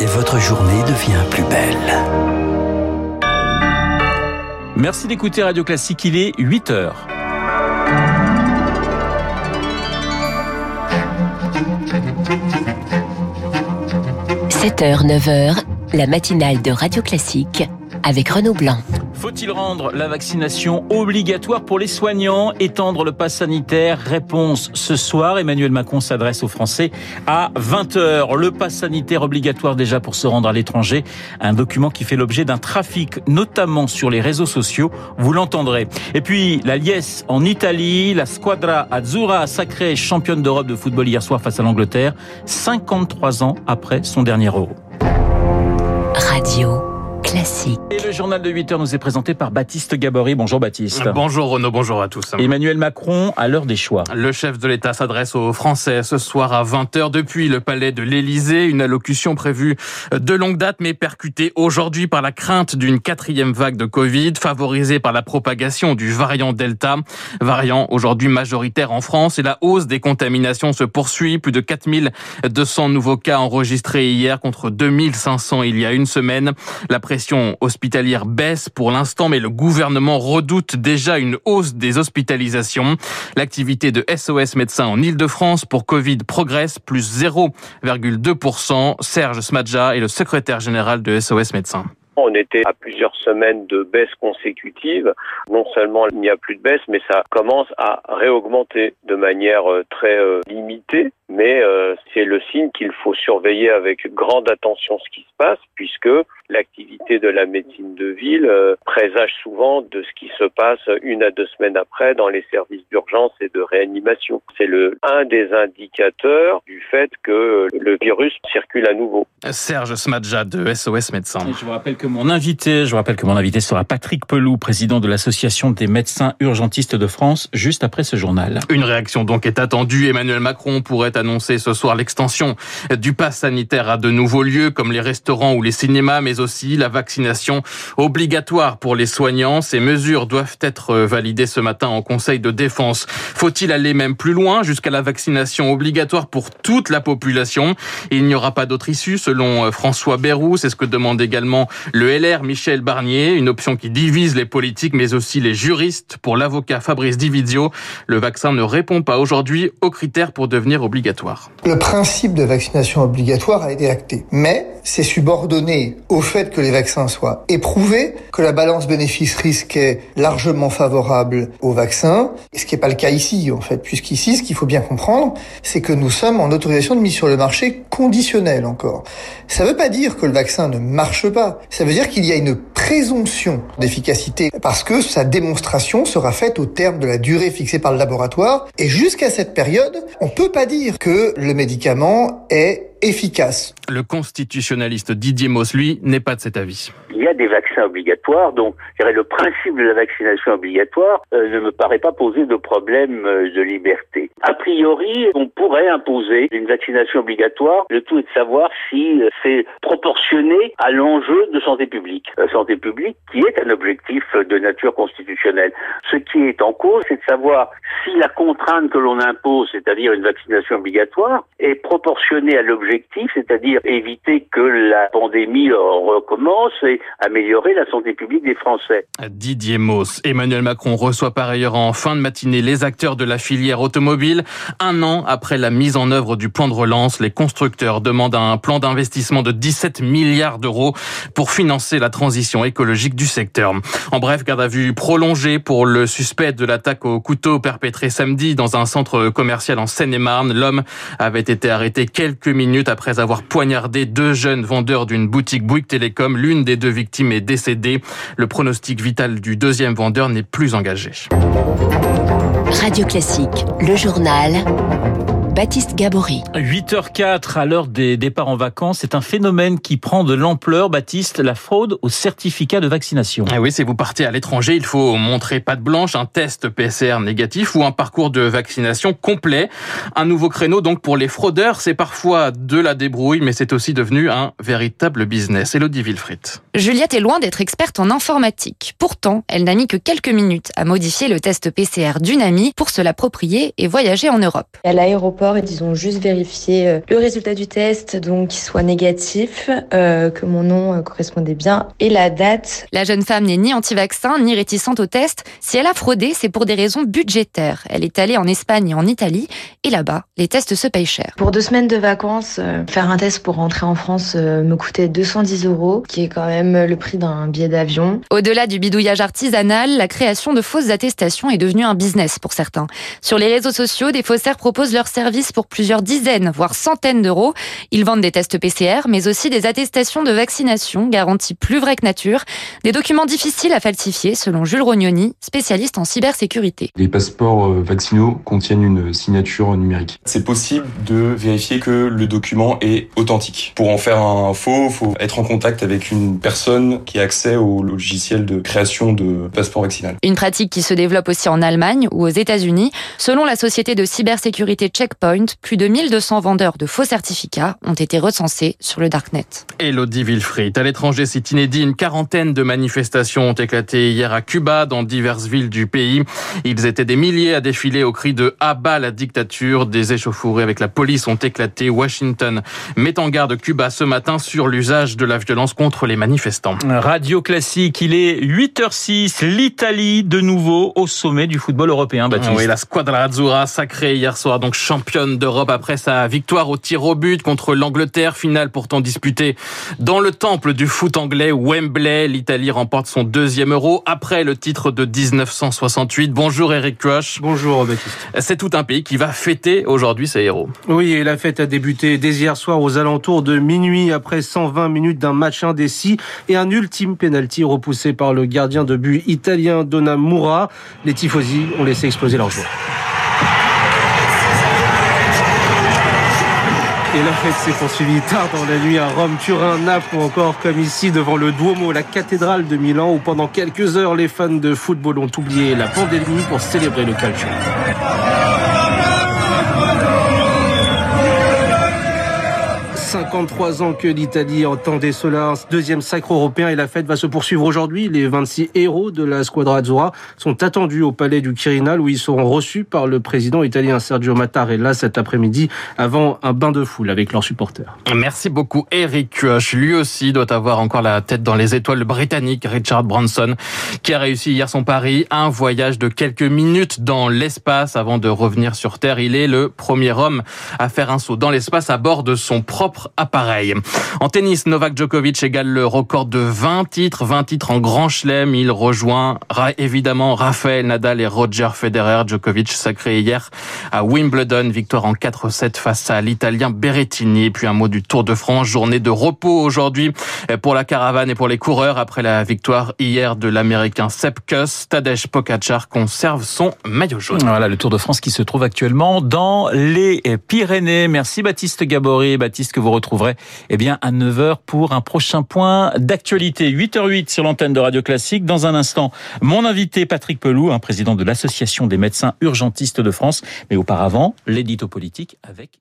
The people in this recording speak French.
et votre journée devient plus belle. Merci d'écouter Radio Classique, il est 8 heures. 7h, 9h, la matinale de Radio Classique avec Renaud Blanc. Faut-il rendre la vaccination obligatoire pour les soignants, étendre le pass sanitaire? Réponse ce soir. Emmanuel Macron s'adresse aux Français à 20h. Le pass sanitaire obligatoire déjà pour se rendre à l'étranger. Un document qui fait l'objet d'un trafic, notamment sur les réseaux sociaux. Vous l'entendrez. Et puis, la liesse en Italie. La Squadra Azzurra sacrée championne d'Europe de football hier soir face à l'Angleterre. 53 ans après son dernier euro. Classique. Et le journal de 8 heures nous est présenté par Baptiste Gabory. Bonjour Baptiste. Bonjour Renaud, bonjour à tous. Emmanuel Macron à l'heure des choix. Le chef de l'État s'adresse aux Français ce soir à 20h depuis le palais de l'Élysée. Une allocution prévue de longue date mais percutée aujourd'hui par la crainte d'une quatrième vague de Covid favorisée par la propagation du variant Delta. Variant aujourd'hui majoritaire en France et la hausse des contaminations se poursuit. Plus de 4200 nouveaux cas enregistrés hier contre 2500 il y a une semaine. La pression hospitalière baisse pour l'instant, mais le gouvernement redoute déjà une hausse des hospitalisations. L'activité de SOS médecins en Ile-de-France pour Covid progresse, plus 0,2%. Serge Smadja est le secrétaire général de SOS médecins. On était à plusieurs semaines de baisse consécutive. Non seulement il n'y a plus de baisse, mais ça commence à réaugmenter de manière euh, très euh, limitée. Mais euh, c'est le signe qu'il faut surveiller avec grande attention ce qui se passe, puisque l'activité de la médecine de ville présage souvent de ce qui se passe une à deux semaines après dans les services d'urgence et de réanimation. C'est le un des indicateurs du fait que le virus circule à nouveau. Serge Smadja de SOS Médecins. je vous rappelle que mon invité, je vous rappelle que mon invité sera Patrick Pelou, président de l'association des médecins urgentistes de France, juste après ce journal. Une réaction donc est attendue. Emmanuel Macron pourrait annoncer ce soir l'extension du pass sanitaire à de nouveaux lieux comme les restaurants ou les cinémas, mais aussi la vaccination obligatoire pour les soignants. Ces mesures doivent être validées ce matin en Conseil de défense. Faut-il aller même plus loin jusqu'à la vaccination obligatoire pour toute la population? Il n'y aura pas d'autre issue selon François Bayrou. C'est ce que demande également le LR Michel Barnier, une option qui divise les politiques mais aussi les juristes. Pour l'avocat Fabrice Dividio, le vaccin ne répond pas aujourd'hui aux critères pour devenir obligatoire. Le principe de vaccination obligatoire a été acté, mais c'est subordonné au fait que les vaccins soient éprouvés, que la balance bénéfice-risque est largement favorable au vaccin, ce qui n'est pas le cas ici en fait, puisqu'ici ce qu'il faut bien comprendre, c'est que nous sommes en autorisation de mise sur le marché conditionnelle encore. Ça ne veut pas dire que le vaccin ne marche pas, ça veut dire qu'il y a une présomption d'efficacité parce que sa démonstration sera faite au terme de la durée fixée par le laboratoire et jusqu'à cette période, on peut pas dire que le médicament est efficace. Le constitutionnaliste Didier Moss, lui, n'est pas de cet avis. Il y a des vaccins obligatoires, donc je dirais, le principe de la vaccination obligatoire euh, ne me paraît pas poser de problème euh, de liberté. A priori, on pourrait imposer une vaccination obligatoire. Le tout est de savoir si euh, c'est proportionné à l'enjeu de santé publique. santé publique qui est un objectif de nature constitutionnelle. Ce qui est en cause, c'est de savoir si la contrainte que l'on impose, c'est-à-dire une vaccination obligatoire, est proportionnée à l'objectif, c'est-à-dire éviter que la pandémie recommence et améliorer la santé publique des Français. Didier Mauss. Emmanuel Macron reçoit par ailleurs en fin de matinée les acteurs de la filière automobile. Un an après la mise en œuvre du plan de relance, les constructeurs demandent un plan d'investissement de 17 milliards d'euros pour financer la transition écologique du secteur. En bref, garde à vue prolongée pour le suspect de l'attaque au couteau perpétrée samedi dans un centre commercial en Seine-et-Marne. L'homme avait été arrêté quelques minutes après avoir poignardé deux jeunes vendeurs d'une boutique Bouygues Télécom. L'une des deux victime est décédée. Le pronostic vital du deuxième vendeur n'est plus engagé. Radio Classique, le journal. Baptiste Gabory. 8h04 à l'heure des départs en vacances, c'est un phénomène qui prend de l'ampleur, Baptiste, la fraude au certificat de vaccination. Ah oui, si vous partez à l'étranger, il faut montrer patte blanche, un test PCR négatif ou un parcours de vaccination complet. Un nouveau créneau donc pour les fraudeurs, c'est parfois de la débrouille, mais c'est aussi devenu un véritable business. Elodie Wilfried. Juliette est loin d'être experte en informatique. Pourtant, elle n'a mis que quelques minutes à modifier le test PCR d'une amie pour se l'approprier et voyager en Europe. À l'aéroport, encore. Ils ont juste vérifié euh, le résultat du test, donc qu'il soit négatif, euh, que mon nom euh, correspondait bien et la date. La jeune femme n'est ni anti-vaccin ni réticente au test. Si elle a fraudé, c'est pour des raisons budgétaires. Elle est allée en Espagne et en Italie et là-bas, les tests se payent cher. Pour deux semaines de vacances, faire un test pour rentrer en France me coûtait 210 euros, qui est quand même le prix d'un billet d'avion. Au-delà du bidouillage artisanal, la création de fausses attestations est devenue un business pour certains. Sur les réseaux sociaux, des faussaires proposent leurs services pour plusieurs dizaines, voire centaines d'euros. Ils vendent des tests PCR, mais aussi des attestations de vaccination, garanties plus vraies que nature. Des documents difficiles à falsifier, selon Jules Rognoni, spécialiste en cybersécurité. Les passeports euh, vaccinaux contiennent une signature numérique. C'est possible de vérifier que le document est authentique. Pour en faire un faux, il faut être en contact avec une personne qui a accès au logiciel de création de passeport vaccinal. Une pratique qui se développe aussi en Allemagne ou aux États-Unis. Selon la société de cybersécurité Checkpoint, plus de 1200 vendeurs de faux certificats ont été recensés sur le Darknet. Elodie Wilfried. À l'étranger, c'est inédit. Une quarantaine de manifestations ont éclaté hier à Cuba, dans diverses villes du pays. Ils étaient des milliers à défiler au cri de Abat la dictature. Des échauffourées avec la police ont éclaté. Washington met en garde Cuba ce matin sur l'usage de la violence contre les manifestants. Radio classique, il est 8h06. L'Italie de nouveau au sommet du football européen. Baptiste. Oui, la Squadra Azzurra sacrée hier soir, donc championne d'Europe après sa victoire au tir au but contre l'Angleterre, finale pourtant disputée dans le temple du foot anglais Wembley. L'Italie remporte son deuxième euro après le titre de 1968. Bonjour Eric Crush. Bonjour Baptiste. C'est tout un pays qui va fêter aujourd'hui ses héros. Oui, et la fête a débuté dès hier soir aux alentours de minuit après 120 minutes d'un match indécis et un ultime penalty repoussé par le gardien de but italien Donnarumma. Les tifosi ont laissé exploser leur joie. Et la fête s'est poursuivie tard dans la nuit à Rome, Turin, Naples ou encore comme ici devant le Duomo, la cathédrale de Milan où pendant quelques heures les fans de football ont oublié la pandémie pour célébrer le calcio. 53 ans que l'Italie entendait cela, deuxième sacre européen et la fête va se poursuivre aujourd'hui. Les 26 héros de la Squadra Azzurra sont attendus au palais du Quirinal où ils seront reçus par le président italien Sergio Mattarella cet après-midi avant un bain de foule avec leurs supporters. Merci beaucoup Eric Kuoch. Lui aussi doit avoir encore la tête dans les étoiles. Le Britannique Richard Branson qui a réussi hier son pari, un voyage de quelques minutes dans l'espace avant de revenir sur Terre. Il est le premier homme à faire un saut dans l'espace à bord de son propre appareil. En tennis, Novak Djokovic égale le record de 20 titres, 20 titres en Grand Chelem. Il rejoint évidemment Rafael Nadal et Roger Federer. Djokovic sacré hier à Wimbledon, victoire en 4-7 face à l'Italien Berrettini. puis un mot du Tour de France, journée de repos aujourd'hui pour la caravane et pour les coureurs après la victoire hier de l'Américain Sepp. Tadej Pogacar conserve son maillot jaune. Voilà le Tour de France qui se trouve actuellement dans les Pyrénées. Merci Baptiste Gabory, Baptiste que vous retrouverez eh bien, à 9h pour un prochain point d'actualité. 8h08 sur l'antenne de Radio Classique. Dans un instant, mon invité Patrick Pelou, un président de l'Association des médecins urgentistes de France. Mais auparavant, l'édito politique avec